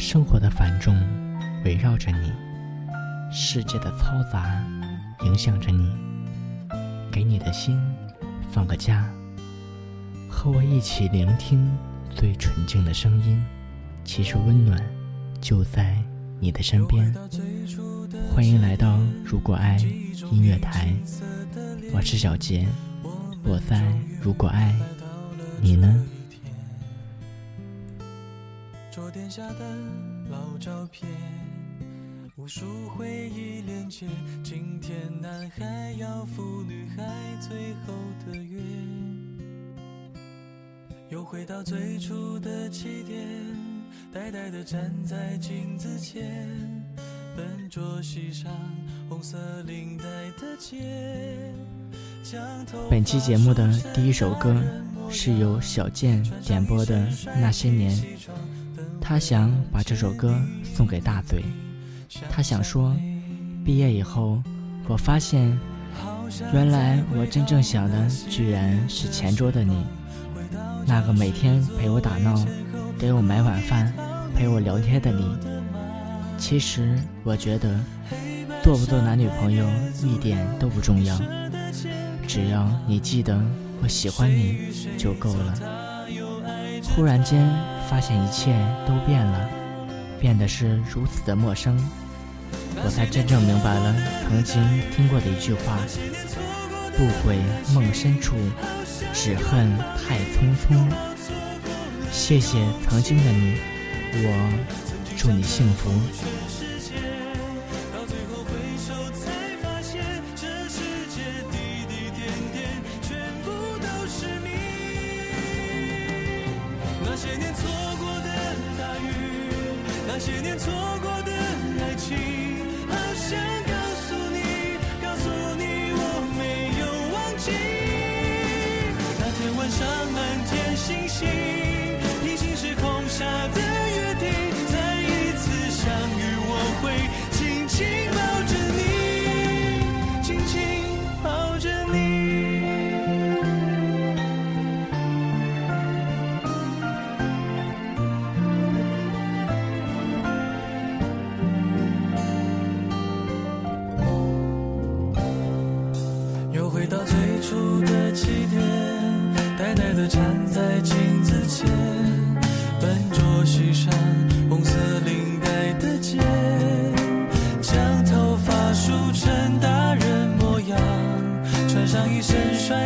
生活的繁重围绕着你，世界的嘈杂影响着你。给你的心放个假，和我一起聆听最纯净的声音。其实温暖就在你的身边。欢迎来到如果爱音乐台，我是小杰，我在如果爱，你呢？桌垫下的老照片，无数回忆连接。今天男孩要赴女孩最后的约，又回到最初的起点，呆呆的站在镜子前，笨拙系上红色领带的结。本期节目的第一首歌是由小健点播的《那些年》。他想把这首歌送给大嘴，他想说，毕业以后，我发现，原来我真正想的居然是前桌的你，那个每天陪我打闹，给我买晚饭，陪我聊天的你。其实我觉得，做不做男女朋友一点都不重要，只要你记得我喜欢你就够了。忽然间。发现一切都变了，变得是如此的陌生，我才真正明白了曾经听过的一句话：不悔梦深处，只恨太匆匆。谢谢曾经的你，我祝你幸福。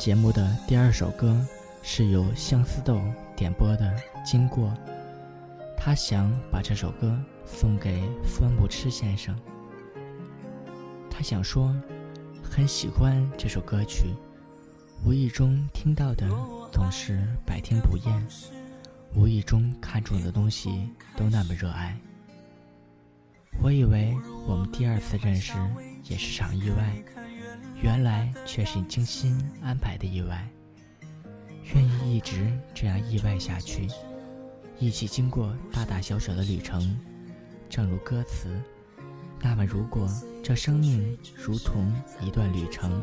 节目的第二首歌是由相思豆点播的《经过》，他想把这首歌送给孙不吃先生。他想说，很喜欢这首歌曲，无意中听到的总是百听不厌，无意中看中的东西都那么热爱。我以为我们第二次认识也是场意外。原来却是你精心安排的意外。愿意一直这样意外下去，一起经过大大小小的旅程。正如歌词，那么如果这生命如同一段旅程，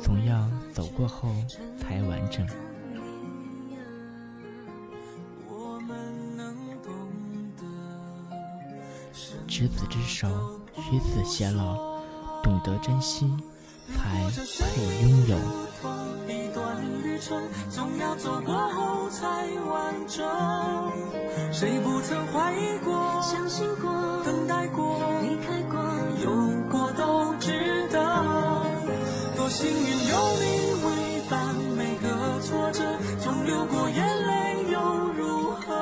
总要走过后才完整。执子之手，与子偕老，懂得珍惜。才配拥有。总要走过后才完整。谁不曾怀疑过、相信过、等待过、离开过、有过都值得。多幸运有你为伴，每个挫折总流过眼泪又如何？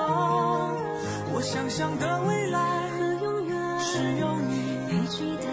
我想象的未来和永远是有你陪记得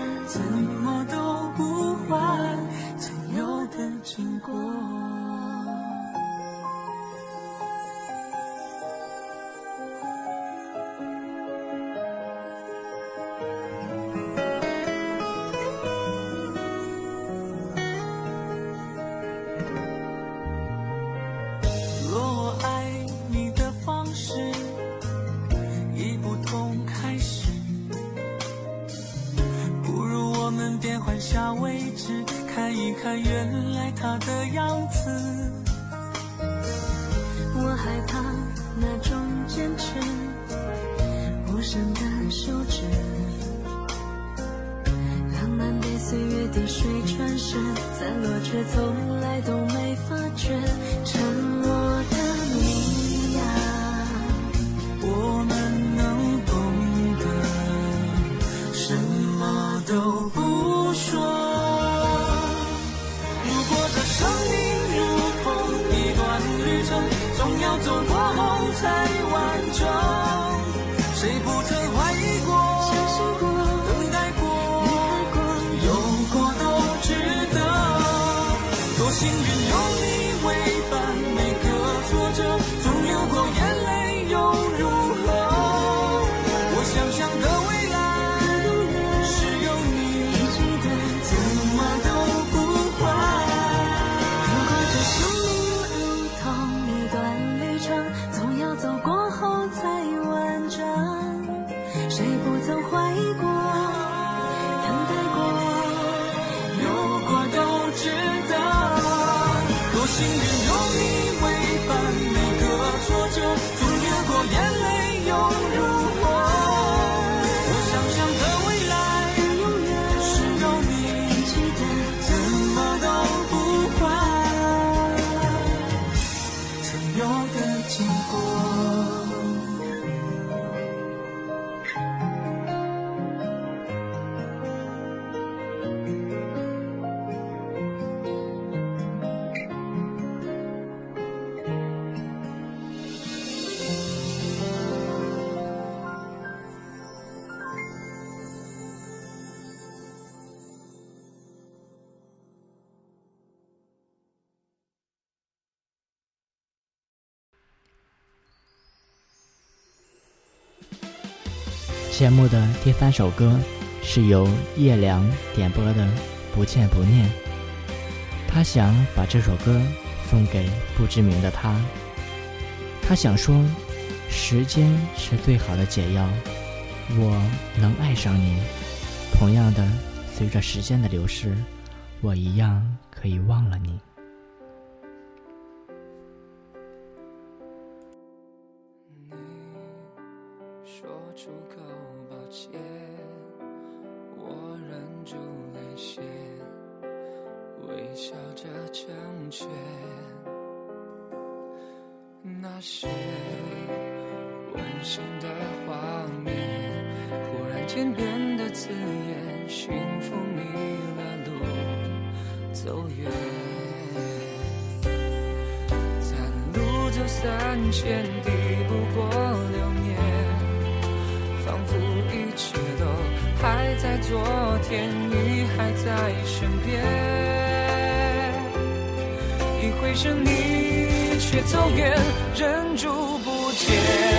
原来他的样子。我害怕那种坚持，无声的休止，浪漫被岁月滴水穿石，散落却从来都没发觉，谢幕的第三首歌是由叶良点播的《不见不念》，他想把这首歌送给不知名的他。他想说，时间是最好的解药，我能爱上你。同样的，随着时间的流逝，我一样可以忘了你。天边的刺眼，幸福迷了路，走远。咱路走三千，抵不过流年，仿佛一切都还在昨天，你还在身边。一回身，你却走远，忍住不见。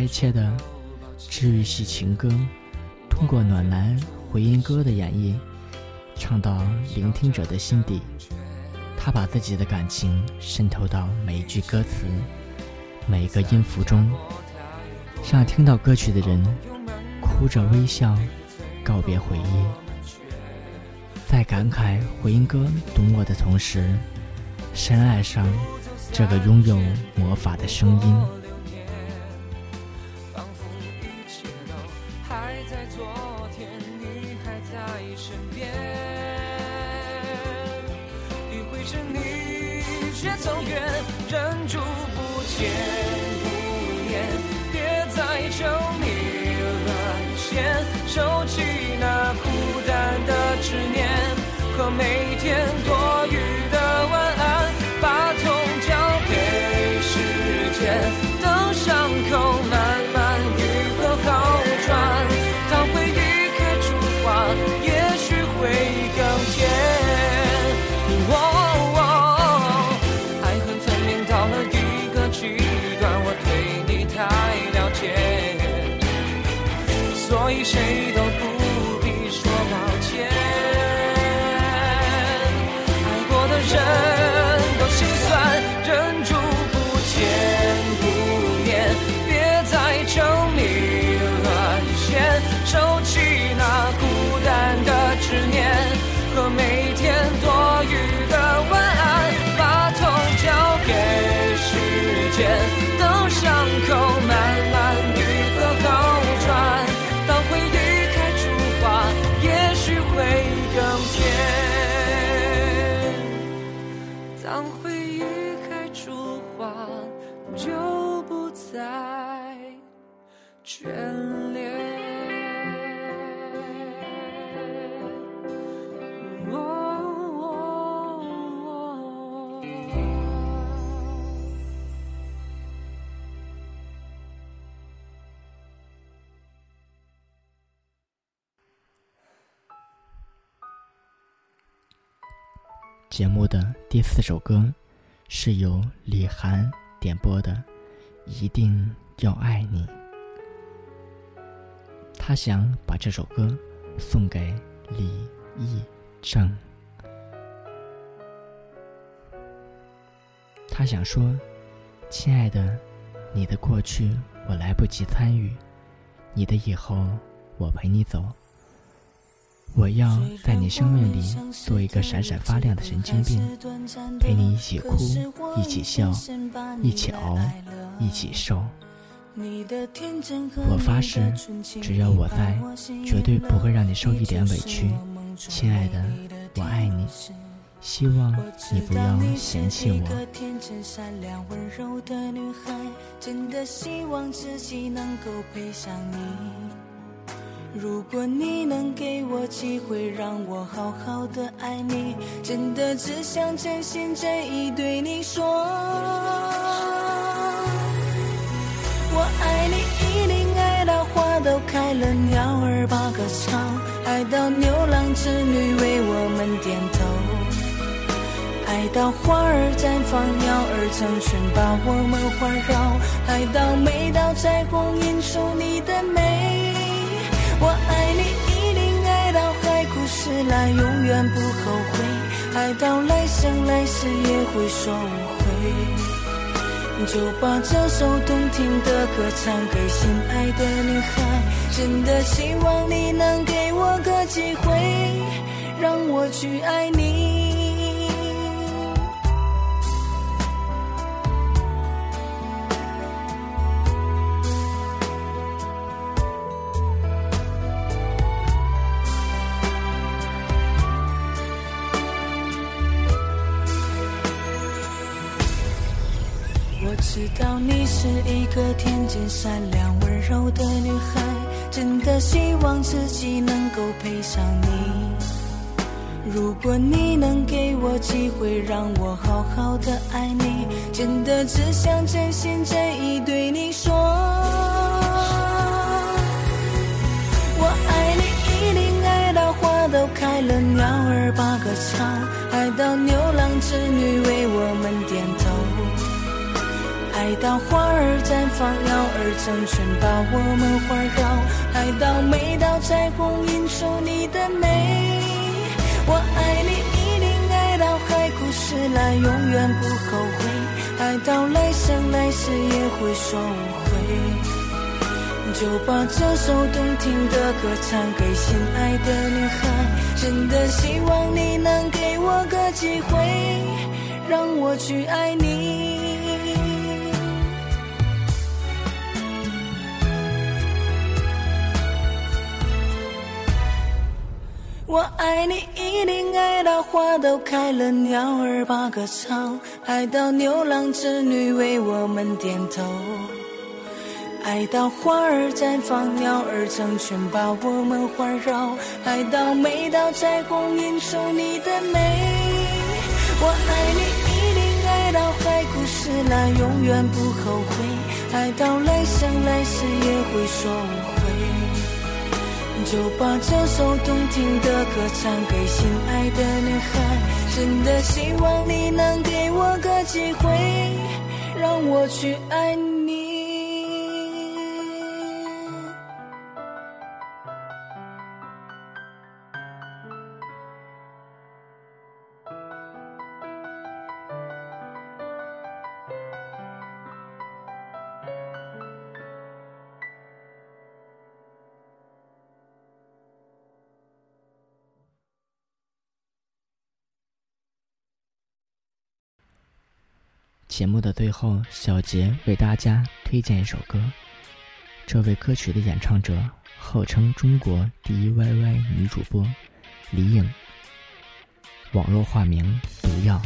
哀切的治愈系情歌，通过暖男回音哥的演绎，唱到聆听者的心底。他把自己的感情渗透到每一句歌词、每一个音符中，让听到歌曲的人哭着微笑，告别回忆。在感慨回音哥懂我的同时，深爱上这个拥有魔法的声音。节目的第四首歌是由李涵点播的，《一定要爱你》。他想把这首歌送给李义正。他想说：“亲爱的，你的过去我来不及参与，你的以后我陪你走。”我要在你生命里做一个闪闪发亮的神经病，陪你一起哭，一起笑，一起熬，一起受。我发誓，只要我在，绝对不会让你受一点委屈。亲爱的，我爱你，希望你不要嫌弃我。如果你能给我机会，让我好好的爱你，真的只想真心真意对你说。我爱你，一定爱到花都开了，鸟儿把歌唱，爱到牛郎织女为我们点头，爱到花儿绽放，鸟儿成群把我们环绕，爱到每道彩虹映出你的美。我爱你，一定爱到海枯石烂，永远不后悔。爱到来生来世也会说无悔。就把这首动听的歌唱给心爱的女孩，真的希望你能给我个机会，让我去爱你。知道你是一个天真善良温柔的女孩，真的希望自己能够配上你。如果你能给我机会，让我好好的爱你，真的只想真心真意对你说。我爱你，一定爱到花都开了，鸟儿把歌唱，爱到牛郎织女为我们点头。爱到花儿绽放，鸟儿成群把我们环绕，爱到每道彩虹映出你的美。我爱你，一定爱到海枯石烂，永远不后悔。爱到来生来世也会说无悔。就把这首动听的歌唱给心爱的女孩，真的希望你能给我个机会，让我去爱你。我爱你，一定爱到花都开了，鸟儿把歌唱，爱到牛郎织女为我们点头，爱到花儿绽放，鸟儿成群把我们环绕，爱到每道彩虹映出你的美。我爱你，一定爱到海枯石烂，永远不后悔，爱到来生来世也会说无悔。就把这首动听的歌唱给心爱的女孩，真的希望你能给我个机会，让我去爱你。节目的最后，小杰为大家推荐一首歌。这位歌曲的演唱者号称中国第一 YY 女主播李颖，网络化名“毒药”。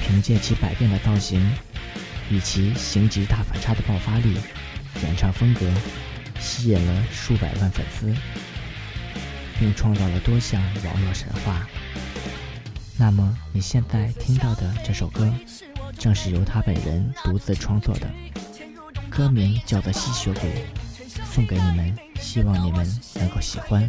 凭借其百变的造型以其形级大反差的爆发力，演唱风格吸引了数百万粉丝，并创造了多项网络神话。那么你现在听到的这首歌？正是由他本人独自创作的，歌名叫做《吸血鬼》，送给你们，希望你们能够喜欢。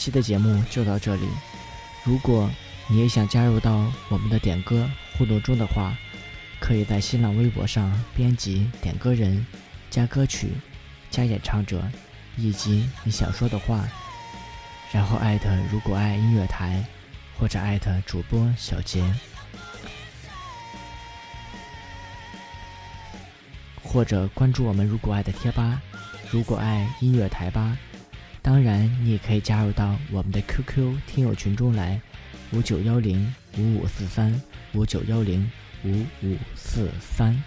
期的节目就到这里。如果你也想加入到我们的点歌互动中的话，可以在新浪微博上编辑“点歌人”，加歌曲、加演唱者以及你想说的话，然后艾特“如果爱音乐台”或者艾特主播小杰，或者关注我们“如果爱”的贴吧“如果爱音乐台”吧。当然，你也可以加入到我们的 QQ 听友群中来，五九幺零五五四三五九幺零五五四三。